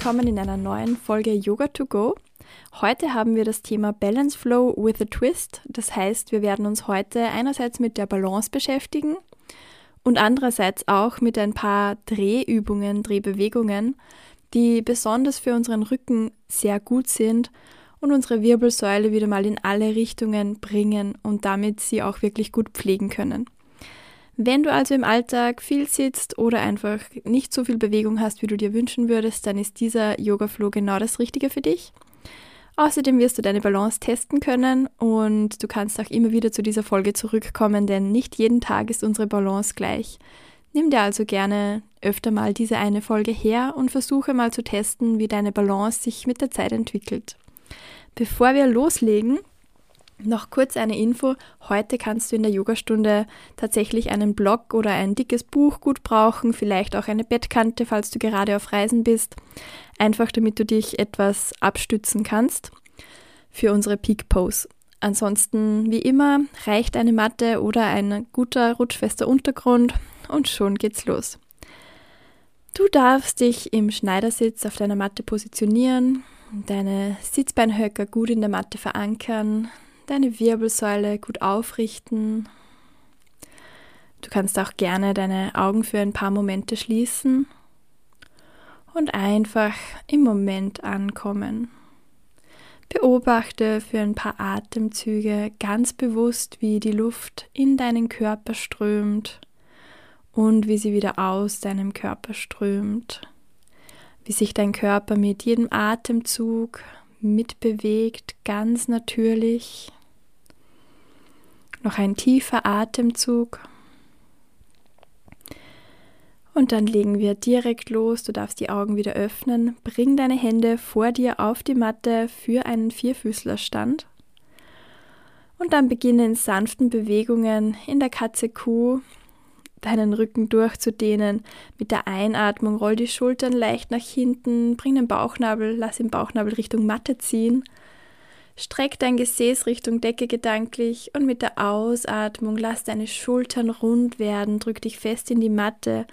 Willkommen in einer neuen Folge Yoga to Go. Heute haben wir das Thema Balance Flow with a Twist. Das heißt, wir werden uns heute einerseits mit der Balance beschäftigen und andererseits auch mit ein paar Drehübungen, Drehbewegungen, die besonders für unseren Rücken sehr gut sind und unsere Wirbelsäule wieder mal in alle Richtungen bringen und damit sie auch wirklich gut pflegen können. Wenn du also im Alltag viel sitzt oder einfach nicht so viel Bewegung hast, wie du dir wünschen würdest, dann ist dieser Yoga Flow genau das Richtige für dich. Außerdem wirst du deine Balance testen können und du kannst auch immer wieder zu dieser Folge zurückkommen, denn nicht jeden Tag ist unsere Balance gleich. Nimm dir also gerne öfter mal diese eine Folge her und versuche mal zu testen, wie deine Balance sich mit der Zeit entwickelt. Bevor wir loslegen, noch kurz eine Info. Heute kannst du in der Yogastunde tatsächlich einen Block oder ein dickes Buch gut brauchen, vielleicht auch eine Bettkante, falls du gerade auf Reisen bist. Einfach damit du dich etwas abstützen kannst für unsere Peak Pose. Ansonsten, wie immer, reicht eine Matte oder ein guter rutschfester Untergrund und schon geht's los. Du darfst dich im Schneidersitz auf deiner Matte positionieren, deine Sitzbeinhöcker gut in der Matte verankern, deine Wirbelsäule gut aufrichten. Du kannst auch gerne deine Augen für ein paar Momente schließen und einfach im Moment ankommen. Beobachte für ein paar Atemzüge ganz bewusst, wie die Luft in deinen Körper strömt und wie sie wieder aus deinem Körper strömt. Wie sich dein Körper mit jedem Atemzug mitbewegt, ganz natürlich. Noch ein tiefer Atemzug. Und dann legen wir direkt los. Du darfst die Augen wieder öffnen. Bring deine Hände vor dir auf die Matte für einen Vierfüßlerstand. Und dann beginne in sanften Bewegungen in der Katze Kuh deinen Rücken durchzudehnen. Mit der Einatmung roll die Schultern leicht nach hinten, bring den Bauchnabel, lass den Bauchnabel Richtung Matte ziehen. Streck dein Gesäß Richtung Decke gedanklich und mit der Ausatmung lass deine Schultern rund werden, drück dich fest in die Matte.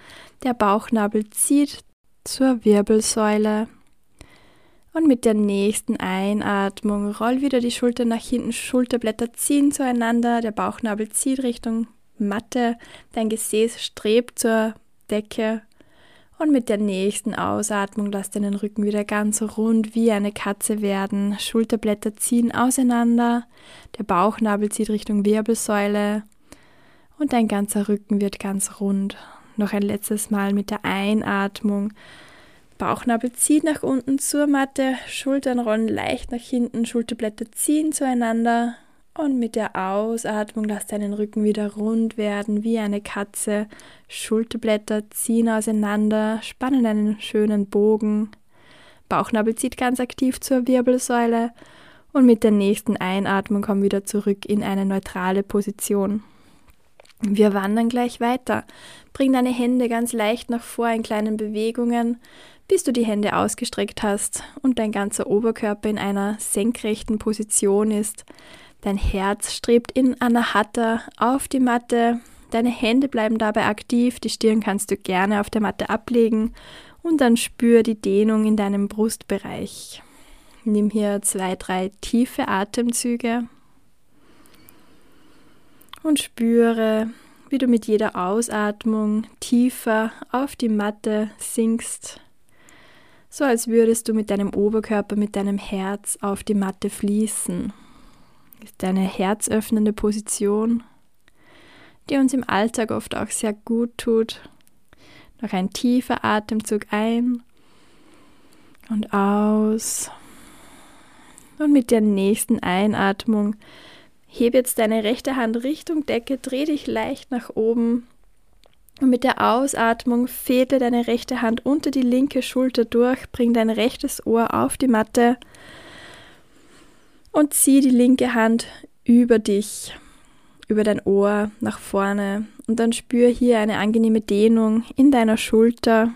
Der Bauchnabel zieht zur Wirbelsäule. Und mit der nächsten Einatmung roll wieder die Schultern nach hinten, Schulterblätter ziehen zueinander, der Bauchnabel zieht Richtung Matte, dein Gesäß strebt zur Decke und mit der nächsten Ausatmung lass deinen Rücken wieder ganz rund wie eine Katze werden. Schulterblätter ziehen auseinander, der Bauchnabel zieht Richtung Wirbelsäule und dein ganzer Rücken wird ganz rund. Noch ein letztes Mal mit der Einatmung. Bauchnabel zieht nach unten zur Matte, Schultern rollen leicht nach hinten, Schulterblätter ziehen zueinander und mit der Ausatmung lass deinen Rücken wieder rund werden wie eine Katze. Schulterblätter ziehen auseinander, spannen einen schönen Bogen. Bauchnabel zieht ganz aktiv zur Wirbelsäule. Und mit der nächsten Einatmung komm wieder zurück in eine neutrale Position. Wir wandern gleich weiter. Bring deine Hände ganz leicht nach vor in kleinen Bewegungen, bis du die Hände ausgestreckt hast und dein ganzer Oberkörper in einer senkrechten Position ist. Dein Herz strebt in Anahata auf die Matte. Deine Hände bleiben dabei aktiv. Die Stirn kannst du gerne auf der Matte ablegen. Und dann spür die Dehnung in deinem Brustbereich. Nimm hier zwei, drei tiefe Atemzüge. Und spüre, wie du mit jeder Ausatmung tiefer auf die Matte sinkst, so als würdest du mit deinem Oberkörper, mit deinem Herz auf die Matte fließen ist eine herzöffnende Position, die uns im Alltag oft auch sehr gut tut. Noch ein tiefer Atemzug ein und aus. Und mit der nächsten Einatmung heb jetzt deine rechte Hand Richtung Decke, dreh dich leicht nach oben. Und mit der Ausatmung fädle deine rechte Hand unter die linke Schulter durch, bring dein rechtes Ohr auf die Matte Und zieh die linke Hand über dich, über dein Ohr nach vorne. Und dann spür hier eine angenehme Dehnung in deiner Schulter.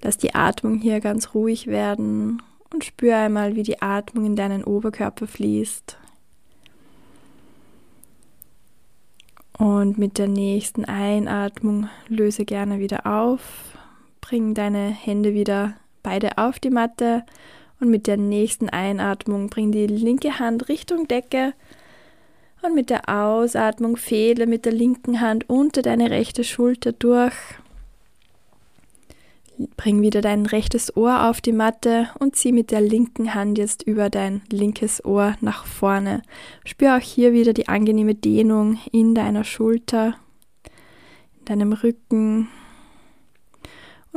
Lass die Atmung hier ganz ruhig werden und spür einmal, wie die Atmung in deinen Oberkörper fließt. Und mit der nächsten Einatmung löse gerne wieder auf. Bring deine Hände wieder beide auf die Matte und mit der nächsten Einatmung bring die linke Hand Richtung Decke und mit der Ausatmung fehle mit der linken Hand unter deine rechte Schulter durch Bring wieder dein rechtes Ohr auf die Matte und zieh mit der linken Hand jetzt über dein linkes Ohr nach vorne. Spür auch hier wieder die angenehme Dehnung in deiner Schulter, in deinem Rücken.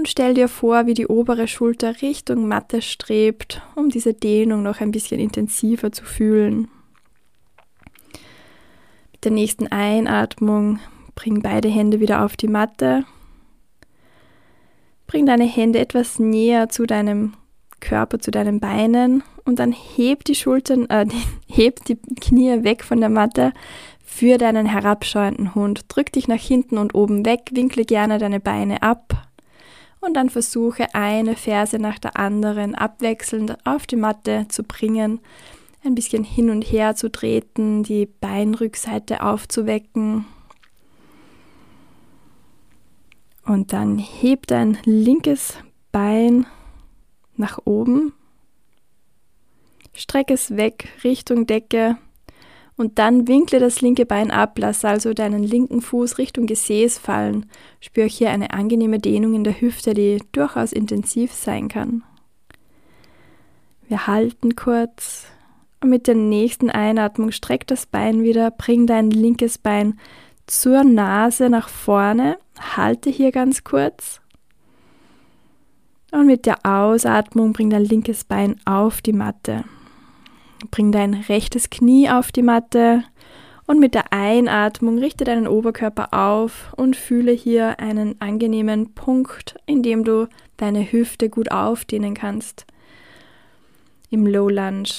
Und stell dir vor, wie die obere Schulter Richtung Matte strebt, um diese Dehnung noch ein bisschen intensiver zu fühlen. Mit der nächsten Einatmung bring beide Hände wieder auf die Matte Bring deine Hände etwas näher zu deinem Körper, zu deinen Beinen und dann heb die Schultern, äh, heb die Knie weg von der Matte für deinen herabschauenden Hund. Drück dich nach hinten und oben weg, winkle gerne deine Beine ab und dann versuche eine Ferse nach der anderen abwechselnd auf die Matte zu bringen, ein bisschen hin und her zu treten, die Beinrückseite aufzuwecken. Und dann heb dein linkes Bein nach oben, streck es weg Richtung Decke und dann winkle das linke Bein ab, lass also deinen linken Fuß Richtung Gesäß fallen. Spür hier eine angenehme Dehnung in der Hüfte, die durchaus intensiv sein kann. Wir halten kurz und mit der nächsten Einatmung streck das Bein wieder, bring dein linkes Bein zur Nase nach vorne Halte hier ganz kurz. Und mit der Ausatmung bring dein linkes Bein auf die Matte. Bring dein rechtes Knie auf die Matte und mit der Einatmung richte deinen Oberkörper auf und fühle hier einen angenehmen Punkt, in dem du deine Hüfte gut aufdehnen kannst. Im Low Lunge.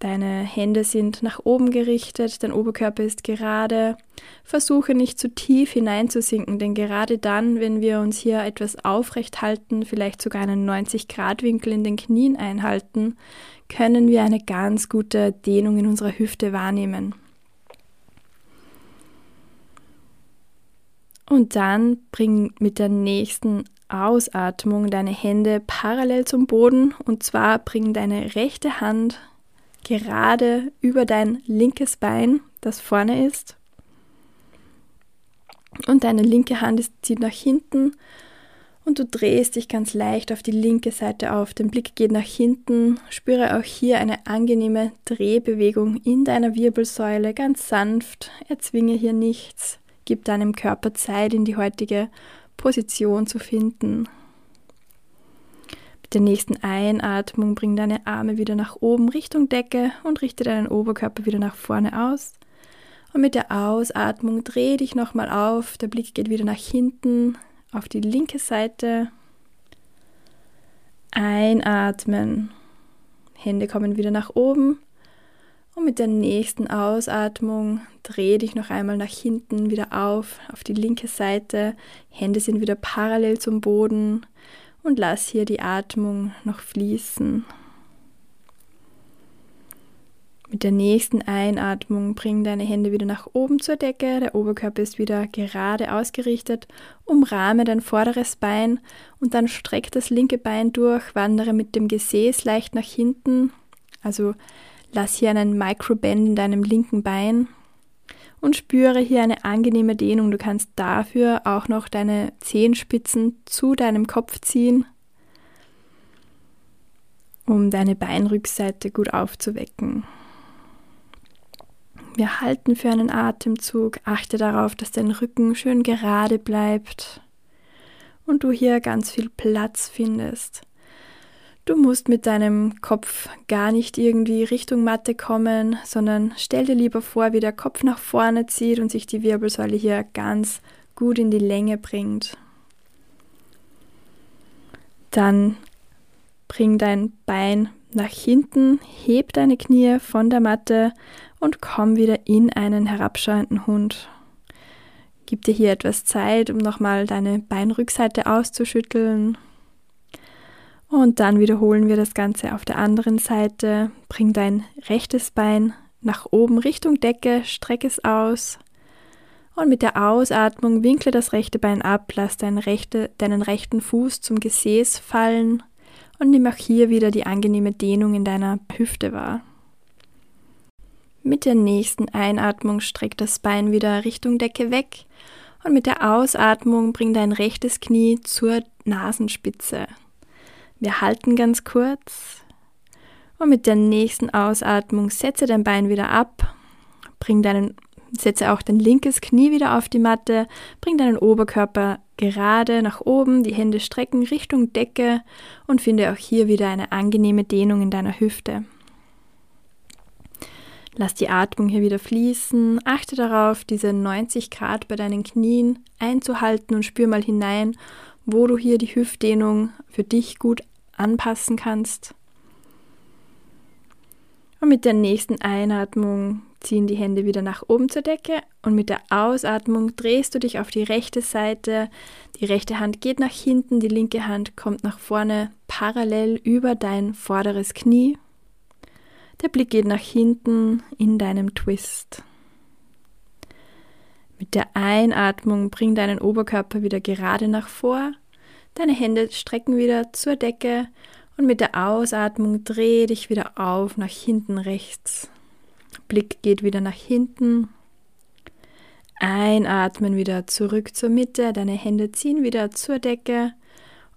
Deine Hände sind nach oben gerichtet, dein Oberkörper ist gerade. Versuche nicht zu tief hineinzusinken, denn gerade dann, wenn wir uns hier etwas aufrecht halten, vielleicht sogar einen 90-Grad-Winkel in den Knien einhalten, können wir eine ganz gute Dehnung in unserer Hüfte wahrnehmen. Und dann bring mit der nächsten Ausatmung deine Hände parallel zum Boden und zwar bring deine rechte Hand gerade über dein linkes Bein, das vorne ist. Und deine linke Hand zieht nach hinten und du drehst dich ganz leicht auf die linke Seite auf. Der Blick geht nach hinten. Spüre auch hier eine angenehme Drehbewegung in deiner Wirbelsäule, ganz sanft. Erzwinge hier nichts. Gib deinem Körper Zeit, in die heutige Position zu finden. Mit der nächsten Einatmung bring deine Arme wieder nach oben Richtung Decke und richte deinen Oberkörper wieder nach vorne aus. Und mit der Ausatmung dreh dich nochmal auf. Der Blick geht wieder nach hinten auf die linke Seite. Einatmen. Hände kommen wieder nach oben. Und mit der nächsten Ausatmung dreh dich noch einmal nach hinten wieder auf, auf die linke Seite. Hände sind wieder parallel zum Boden und lass hier die Atmung noch fließen. Mit der nächsten Einatmung bring deine Hände wieder nach oben zur Decke, der Oberkörper ist wieder gerade ausgerichtet, umrahme dein vorderes Bein und dann streck das linke Bein durch, wandere mit dem Gesäß leicht nach hinten, also lass hier einen Microbend in deinem linken Bein und spüre hier eine angenehme Dehnung. Du kannst dafür auch noch deine Zehenspitzen zu deinem Kopf ziehen, um deine Beinrückseite gut aufzuwecken. Wir halten für einen Atemzug. Achte darauf, dass dein Rücken schön gerade bleibt und du hier ganz viel Platz findest. Du musst mit deinem Kopf gar nicht irgendwie Richtung Matte kommen, sondern stell dir lieber vor, wie der Kopf nach vorne zieht und sich die Wirbelsäule hier ganz gut in die Länge bringt. Dann bring dein Bein nach hinten, heb deine Knie von der Matte und komm wieder in einen herabschauenden Hund. Gib dir hier etwas Zeit, um nochmal deine Beinrückseite auszuschütteln. Und dann wiederholen wir das Ganze auf der anderen Seite. Bring dein rechtes Bein nach oben Richtung Decke, streck es aus. Und mit der Ausatmung winkle das rechte Bein ab, lass deinen, rechte, deinen rechten Fuß zum Gesäß fallen und nimm auch hier wieder die angenehme Dehnung in deiner Hüfte wahr. Mit der nächsten Einatmung streck das Bein wieder Richtung Decke weg und mit der Ausatmung bring dein rechtes Knie zur Nasenspitze. Wir halten ganz kurz und mit der nächsten Ausatmung setze dein Bein wieder ab, bring deinen Setze auch dein linkes Knie wieder auf die Matte, bring deinen Oberkörper gerade nach oben, die Hände strecken Richtung Decke und finde auch hier wieder eine angenehme Dehnung in deiner Hüfte. Lass die Atmung hier wieder fließen. Achte darauf, diese 90 Grad bei deinen Knien einzuhalten und spür mal hinein, wo du hier die Hüftdehnung für dich gut anpassen kannst. Und mit der nächsten Einatmung ziehen die Hände wieder nach oben zur Decke und mit der Ausatmung drehst du dich auf die rechte Seite. Die rechte Hand geht nach hinten, die linke Hand kommt nach vorne parallel über dein vorderes Knie. Der Blick geht nach hinten in deinem Twist. Mit der Einatmung bring deinen Oberkörper wieder gerade nach vor. Deine Hände strecken wieder zur Decke und mit der Ausatmung dreh dich wieder auf nach hinten rechts. Blick geht wieder nach hinten. Einatmen wieder zurück zur Mitte, deine Hände ziehen wieder zur Decke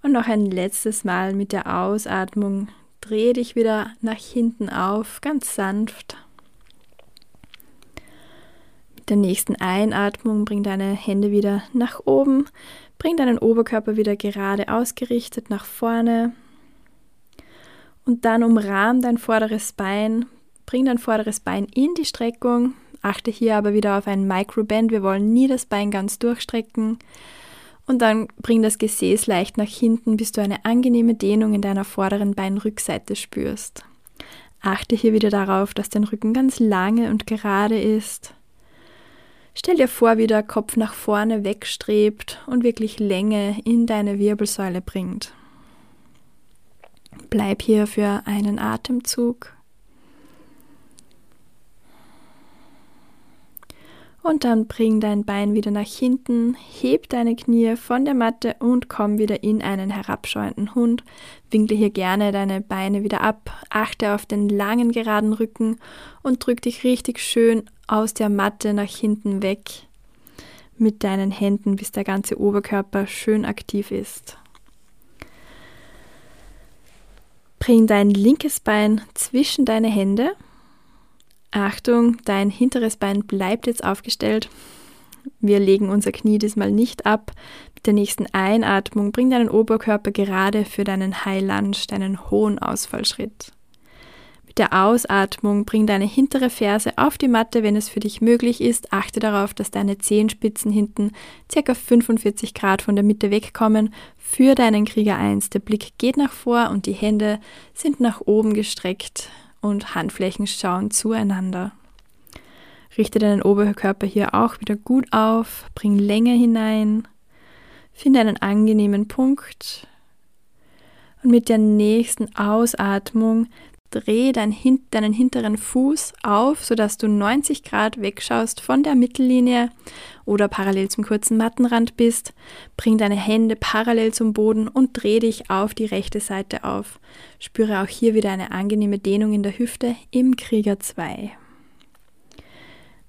und noch ein letztes Mal mit der Ausatmung dreh dich wieder nach hinten auf, ganz sanft. Der nächsten Einatmung bring deine Hände wieder nach oben, bring deinen Oberkörper wieder gerade ausgerichtet nach vorne und dann umrahm dein vorderes Bein, Bring dein vorderes Bein in die Streckung. Achte hier aber wieder auf ein Microband. Wir wollen nie das Bein ganz durchstrecken. Und dann bring das Gesäß leicht nach hinten, bis du eine angenehme Dehnung in deiner vorderen Beinrückseite spürst. Achte hier wieder darauf, dass dein Rücken ganz lange und gerade ist. Stell dir vor, wie der Kopf nach vorne wegstrebt und wirklich Länge in deine Wirbelsäule bringt. Bleib hier für einen Atemzug. Und dann bring dein Bein wieder nach hinten, heb deine Knie von der Matte und komm wieder in einen herabschauenden Hund. Winkle hier gerne deine Beine wieder ab, achte auf den langen geraden Rücken und drück dich richtig schön aus der Matte nach hinten weg mit deinen Händen, bis der ganze Oberkörper schön aktiv ist. Bring dein linkes Bein zwischen deine Hände Achtung, dein hinteres Bein bleibt jetzt aufgestellt. Wir legen unser Knie diesmal nicht ab. Mit der nächsten Einatmung bring deinen Oberkörper gerade für deinen High Lunge, deinen hohen Ausfallschritt. Mit der Ausatmung bring deine hintere Ferse auf die Matte, wenn es für dich möglich ist. Achte darauf, dass deine Zehenspitzen hinten ca. 45 Grad von der Mitte wegkommen. Für deinen Krieger 1. Der Blick geht nach vor und die Hände sind nach oben gestreckt und Handflächen schauen zueinander. Richte deinen Oberkörper hier auch wieder gut auf, bring Länge hinein, finde einen angenehmen Punkt und mit der nächsten Ausatmung dreh dein, deinen hinteren Fuß auf, sodass du 90 Grad wegschaust von der Mittellinie oder parallel zum kurzen Mattenrand bist. Bring deine Hände parallel zum Boden und dreh dich auf die rechte Seite auf. Spüre auch hier wieder eine angenehme Dehnung in der Hüfte im Krieger 2.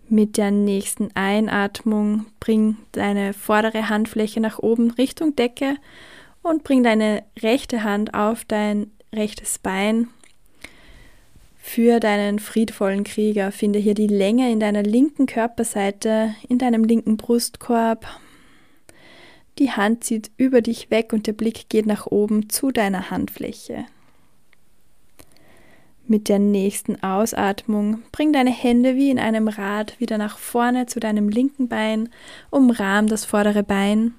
Mit der nächsten Einatmung bring deine vordere Handfläche nach oben Richtung Decke und bring deine rechte Hand auf dein rechtes Bein für deinen friedvollen Krieger finde hier die Länge in deiner linken Körperseite, in deinem linken Brustkorb. Die Hand zieht über dich weg und der Blick geht nach oben zu deiner Handfläche. Mit der nächsten Ausatmung bring deine Hände wie in einem Rad wieder nach vorne zu deinem linken Bein, umrahm das vordere Bein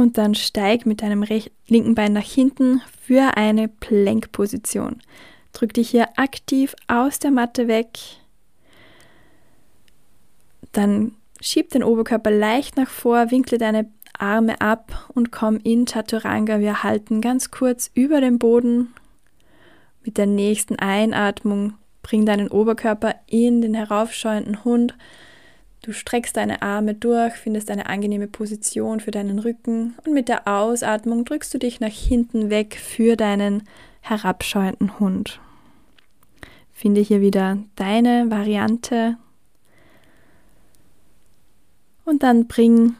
und dann steig mit deinem linken Bein nach hinten für eine Plankposition. Drück dich hier aktiv aus der Matte weg. Dann schieb den Oberkörper leicht nach vor, winkle deine Arme ab und komm in Chaturanga. Wir halten ganz kurz über dem Boden. Mit der nächsten Einatmung bring deinen Oberkörper in den heraufschauenden Hund. Du streckst deine Arme durch, findest eine angenehme Position für deinen Rücken und mit der Ausatmung drückst du dich nach hinten weg für deinen herabschauenden Hund. Finde hier wieder deine Variante und dann bring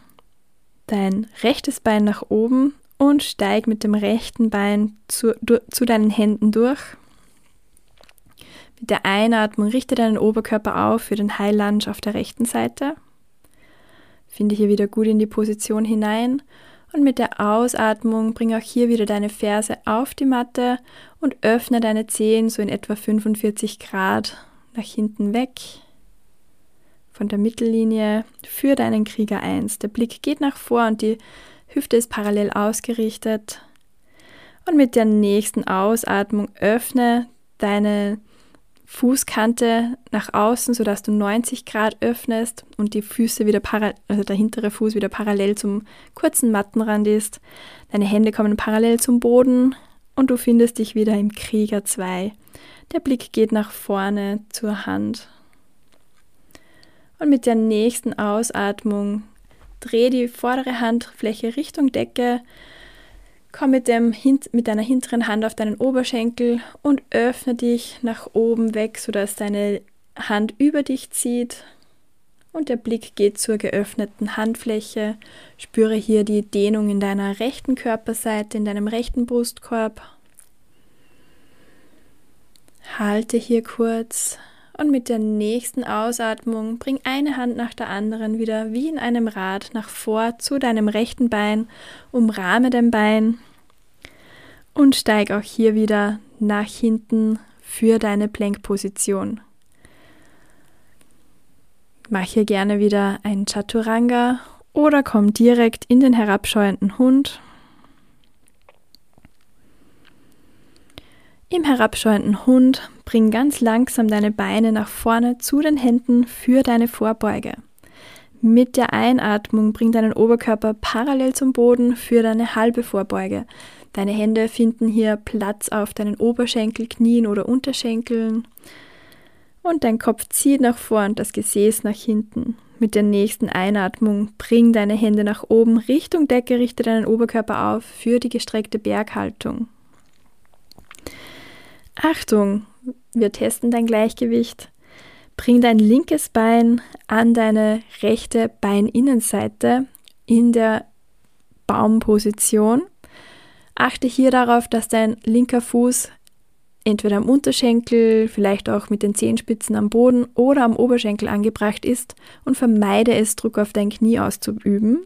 dein rechtes Bein nach oben und steig mit dem rechten Bein zu, du, zu deinen Händen durch. Mit der Einatmung richte deinen Oberkörper auf für den High Lunge auf der rechten Seite. Finde hier wieder gut in die Position hinein und mit der Ausatmung bring auch hier wieder deine Ferse auf die Matte und öffne deine Zehen so in etwa 45 Grad nach hinten weg von der Mittellinie für deinen Krieger 1. Der Blick geht nach vor und die Hüfte ist parallel ausgerichtet. Und mit der nächsten Ausatmung öffne deine Fußkante nach außen, sodass du 90 Grad öffnest und die Füße wieder parallel, also der hintere Fuß wieder parallel zum kurzen Mattenrand ist. Deine Hände kommen parallel zum Boden und du findest dich wieder im Krieger 2. Der Blick geht nach vorne zur Hand und mit der nächsten Ausatmung dreh die vordere Handfläche Richtung Decke. Komm mit, dem, mit deiner hinteren Hand auf deinen Oberschenkel und öffne dich nach oben weg, sodass deine Hand über dich zieht. Und der Blick geht zur geöffneten Handfläche. Spüre hier die Dehnung in deiner rechten Körperseite, in deinem rechten Brustkorb. Halte hier kurz und mit der nächsten Ausatmung bring eine Hand nach der anderen wieder wie in einem Rad nach vor zu deinem rechten Bein, umrahme dein Bein und steig auch hier wieder nach hinten für deine Plankposition. Mach hier gerne wieder ein Chaturanga oder komm direkt in den herabschauenden Hund Im herabschauenden Hund bring ganz langsam deine Beine nach vorne zu den Händen für deine Vorbeuge. Mit der Einatmung bring deinen Oberkörper parallel zum Boden für deine halbe Vorbeuge. Deine Hände finden hier Platz auf deinen Oberschenkel, Knien oder Unterschenkeln. Und dein Kopf zieht nach vorn und das Gesäß nach hinten. Mit der nächsten Einatmung bring deine Hände nach oben Richtung Decke, richte deinen Oberkörper auf für die gestreckte Berghaltung. Achtung, wir testen dein Gleichgewicht. Bring dein linkes Bein an deine rechte Beininnenseite in der Baumposition. Achte hier darauf, dass dein linker Fuß entweder am Unterschenkel, vielleicht auch mit den Zehenspitzen am Boden oder am Oberschenkel angebracht ist und vermeide es, Druck auf dein Knie auszuüben.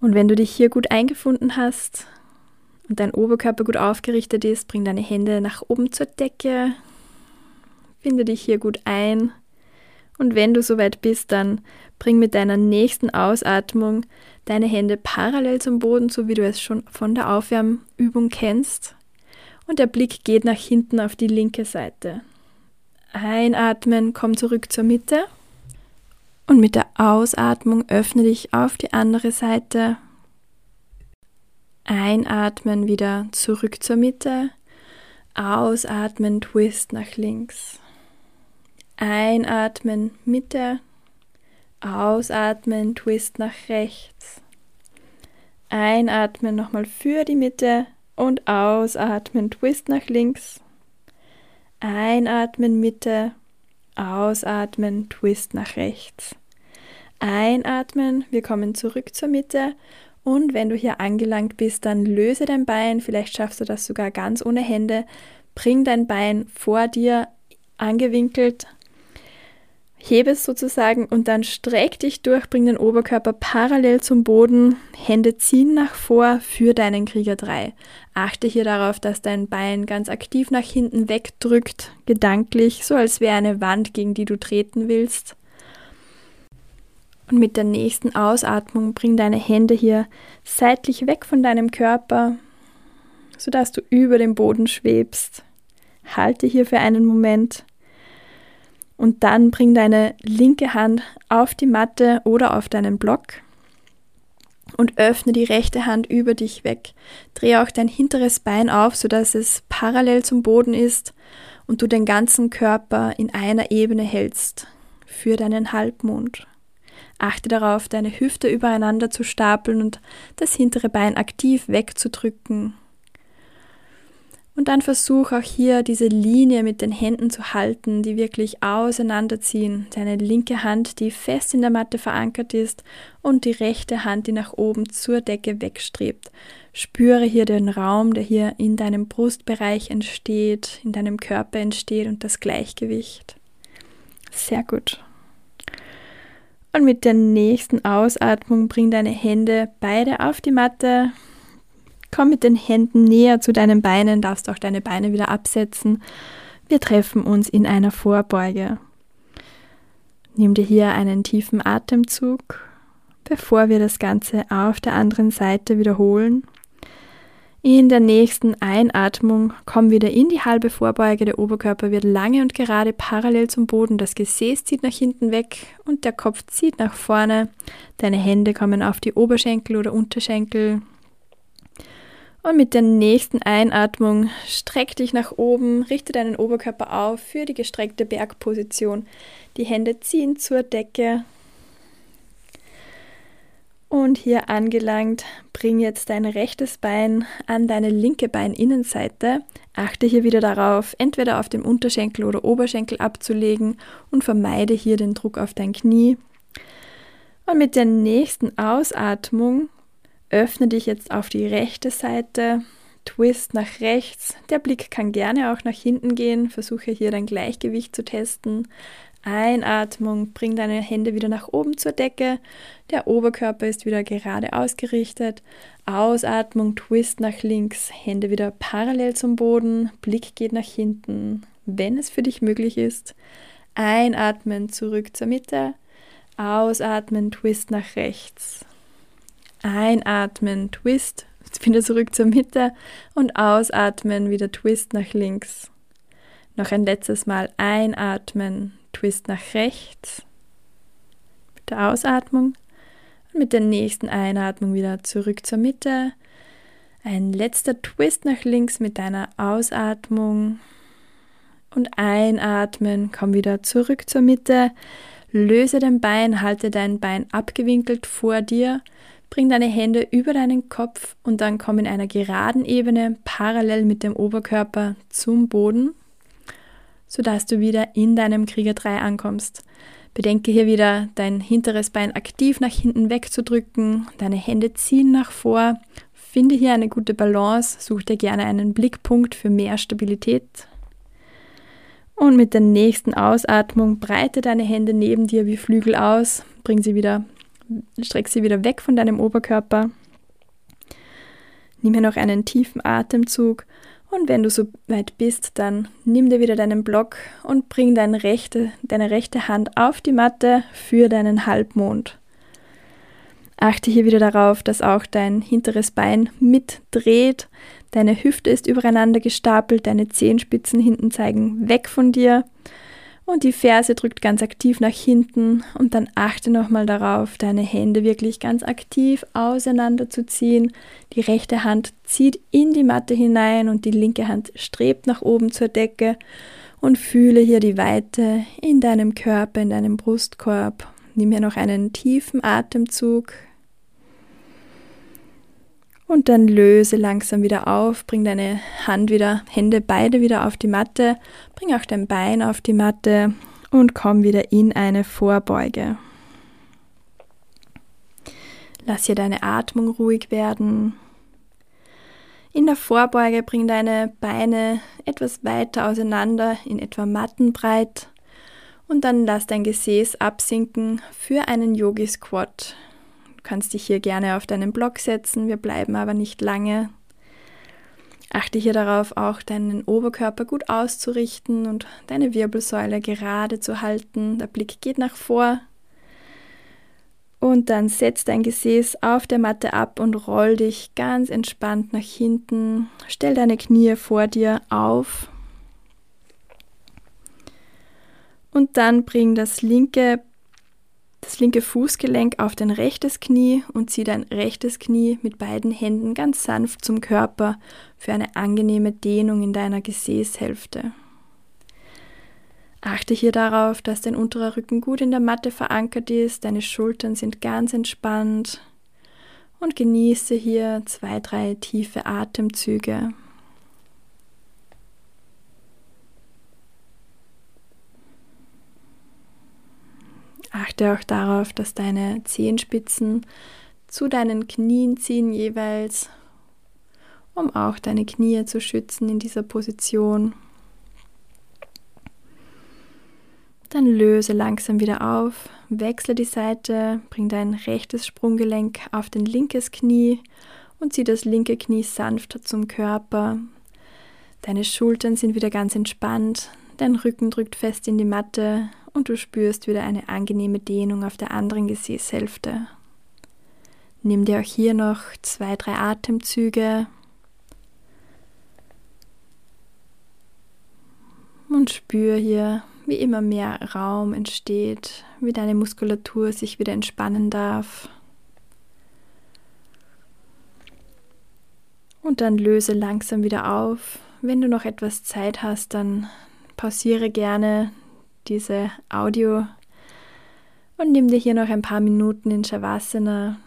Und wenn du dich hier gut eingefunden hast, und dein Oberkörper gut aufgerichtet ist, bring deine Hände nach oben zur Decke, finde dich hier gut ein. Und wenn du soweit bist, dann bring mit deiner nächsten Ausatmung deine Hände parallel zum Boden, so wie du es schon von der Aufwärmübung kennst. Und der Blick geht nach hinten auf die linke Seite. Einatmen, komm zurück zur Mitte. Und mit der Ausatmung öffne dich auf die andere Seite Einatmen wieder zurück zur Mitte. Ausatmen, Twist nach links. Einatmen, Mitte. Ausatmen, Twist nach rechts. Einatmen nochmal für die Mitte und ausatmen, Twist nach links. Einatmen, Mitte. Ausatmen, Twist nach rechts. Einatmen, wir kommen zurück zur Mitte und wenn du hier angelangt bist, dann löse dein Bein, vielleicht schaffst du das sogar ganz ohne Hände. Bring dein Bein vor dir angewinkelt, hebe es sozusagen und dann streck dich durch, bring den Oberkörper parallel zum Boden, Hände ziehen nach vor für deinen Krieger 3. Achte hier darauf, dass dein Bein ganz aktiv nach hinten wegdrückt, gedanklich, so als wäre eine Wand, gegen die du treten willst. Und mit der nächsten Ausatmung bring deine Hände hier seitlich weg von deinem Körper, sodass du über dem Boden schwebst. Halte hier für einen Moment und dann bring deine linke Hand auf die Matte oder auf deinen Block und öffne die rechte Hand über dich weg. Drehe auch dein hinteres Bein auf, sodass es parallel zum Boden ist und du den ganzen Körper in einer Ebene hältst für deinen Halbmond. Achte darauf, deine Hüfte übereinander zu stapeln und das hintere Bein aktiv wegzudrücken und dann versuch auch hier diese Linie mit den Händen zu halten, die wirklich auseinanderziehen. Deine linke Hand, die fest in der Matte verankert ist und die rechte Hand, die nach oben zur Decke wegstrebt. Spüre hier den Raum, der hier in deinem Brustbereich entsteht, in deinem Körper entsteht und das Gleichgewicht. Sehr gut. Und mit der nächsten Ausatmung bring deine Hände beide auf die Matte, Komm mit den Händen näher zu deinen Beinen, darfst auch deine Beine wieder absetzen. Wir treffen uns in einer Vorbeuge. Nimm dir hier einen tiefen Atemzug, bevor wir das Ganze auf der anderen Seite wiederholen. In der nächsten Einatmung komm wieder in die halbe Vorbeuge. Der Oberkörper wird lange und gerade parallel zum Boden. Das Gesäß zieht nach hinten weg und der Kopf zieht nach vorne. Deine Hände kommen auf die Oberschenkel oder Unterschenkel. Und mit der nächsten Einatmung streck dich nach oben, richte deinen Oberkörper auf für die gestreckte Bergposition. Die Hände ziehen zur Decke. Und hier angelangt, bring jetzt dein rechtes Bein an deine linke Beininnenseite. Achte hier wieder darauf, entweder auf dem Unterschenkel oder Oberschenkel abzulegen und vermeide hier den Druck auf dein Knie. Und mit der nächsten Ausatmung Öffne dich jetzt auf die rechte Seite, Twist nach rechts. Der Blick kann gerne auch nach hinten gehen. Versuche hier dein Gleichgewicht zu testen. Einatmung, bring deine Hände wieder nach oben zur Decke. Der Oberkörper ist wieder gerade ausgerichtet. Ausatmung, Twist nach links, Hände wieder parallel zum Boden. Blick geht nach hinten, wenn es für dich möglich ist. Einatmen, zurück zur Mitte. Ausatmen, Twist nach rechts. Einatmen, Twist, wieder zurück zur Mitte und ausatmen, wieder Twist nach links. Noch ein letztes Mal einatmen, Twist nach rechts. Mit der Ausatmung und mit der nächsten Einatmung wieder zurück zur Mitte. Ein letzter Twist nach links mit deiner Ausatmung. Und einatmen, komm wieder zurück zur Mitte. Löse dein Bein, halte dein Bein abgewinkelt vor dir Bring deine Hände über deinen Kopf und dann komm in einer geraden Ebene parallel mit dem Oberkörper zum Boden, sodass du wieder in deinem Krieger 3 ankommst. Bedenke hier wieder, dein hinteres Bein aktiv nach hinten wegzudrücken, deine Hände ziehen nach vor. Finde hier eine gute Balance, such dir gerne einen Blickpunkt für mehr Stabilität. Und mit der nächsten Ausatmung breite deine Hände neben dir wie Flügel aus, bring sie wieder streck sie wieder weg von deinem Oberkörper. Nimm hier noch einen tiefen Atemzug und wenn du so weit bist, dann nimm dir wieder deinen Block und bring deine rechte, deine rechte Hand auf die Matte für deinen Halbmond. Achte hier wieder darauf, dass auch dein hinteres Bein mitdreht. Deine Hüfte ist übereinander gestapelt, deine Zehenspitzen hinten zeigen weg von dir und die Ferse drückt ganz aktiv nach hinten und dann achte nochmal darauf, deine Hände wirklich ganz aktiv auseinanderzuziehen. Die rechte Hand zieht in die Matte hinein und die linke Hand strebt nach oben zur Decke und fühle hier die Weite in deinem Körper, in deinem Brustkorb. Nimm hier noch einen tiefen Atemzug und dann löse langsam wieder auf, bring deine Hand wieder, Hände beide wieder auf die Matte, bring auch dein Bein auf die Matte und komm wieder in eine Vorbeuge. Lass hier deine Atmung ruhig werden. In der Vorbeuge bring deine Beine etwas weiter auseinander, in etwa Mattenbreit. Und dann lass dein Gesäß absinken für einen Yogi Squat kannst dich hier gerne auf deinen Block setzen, wir bleiben aber nicht lange. Achte hier darauf, auch deinen Oberkörper gut auszurichten und deine Wirbelsäule gerade zu halten. Der Blick geht nach vor. Und dann setz dein Gesäß auf der Matte ab und roll dich ganz entspannt nach hinten. Stell deine Knie vor dir auf. Und dann bring das linke, das linke Fußgelenk auf dein rechtes Knie und zieh dein rechtes Knie mit beiden Händen ganz sanft zum Körper für eine angenehme Dehnung in deiner Gesäßhälfte. Achte hier darauf, dass dein unterer Rücken gut in der Matte verankert ist, deine Schultern sind ganz entspannt und genieße hier zwei, drei tiefe Atemzüge. Achte auch darauf, dass deine Zehenspitzen zu deinen Knien ziehen jeweils, um auch deine Knie zu schützen in dieser Position. Dann löse langsam wieder auf, wechsle die Seite, bring dein rechtes Sprunggelenk auf dein linkes Knie und zieh das linke Knie sanft zum Körper. Deine Schultern sind wieder ganz entspannt, dein Rücken drückt fest in die Matte und du spürst wieder eine angenehme Dehnung auf der anderen Gesäßhälfte. Nimm dir auch hier noch zwei, drei Atemzüge und spür hier, wie immer mehr Raum entsteht, wie deine Muskulatur sich wieder entspannen darf. Und dann löse langsam wieder auf. Wenn du noch etwas Zeit hast, dann pausiere gerne diese Audio und nimm dir hier noch ein paar Minuten in Shavasana.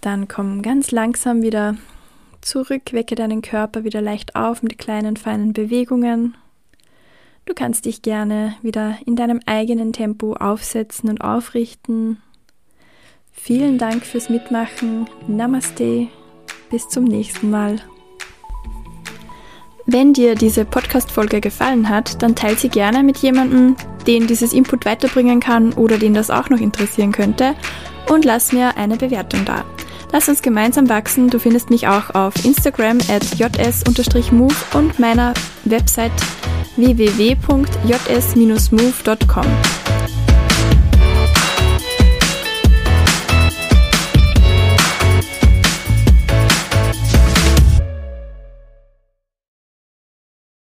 Dann komm ganz langsam wieder zurück, wecke deinen Körper wieder leicht auf mit kleinen, feinen Bewegungen. Du kannst dich gerne wieder in deinem eigenen Tempo aufsetzen und aufrichten. Vielen Dank fürs Mitmachen. Namaste. Bis zum nächsten Mal. Wenn dir diese Podcast-Folge gefallen hat, dann teile sie gerne mit jemandem, den dieses Input weiterbringen kann oder den das auch noch interessieren könnte und lass mir eine Bewertung da. Lass uns gemeinsam wachsen. Du findest mich auch auf Instagram at js-move und meiner Website www.js-move.com.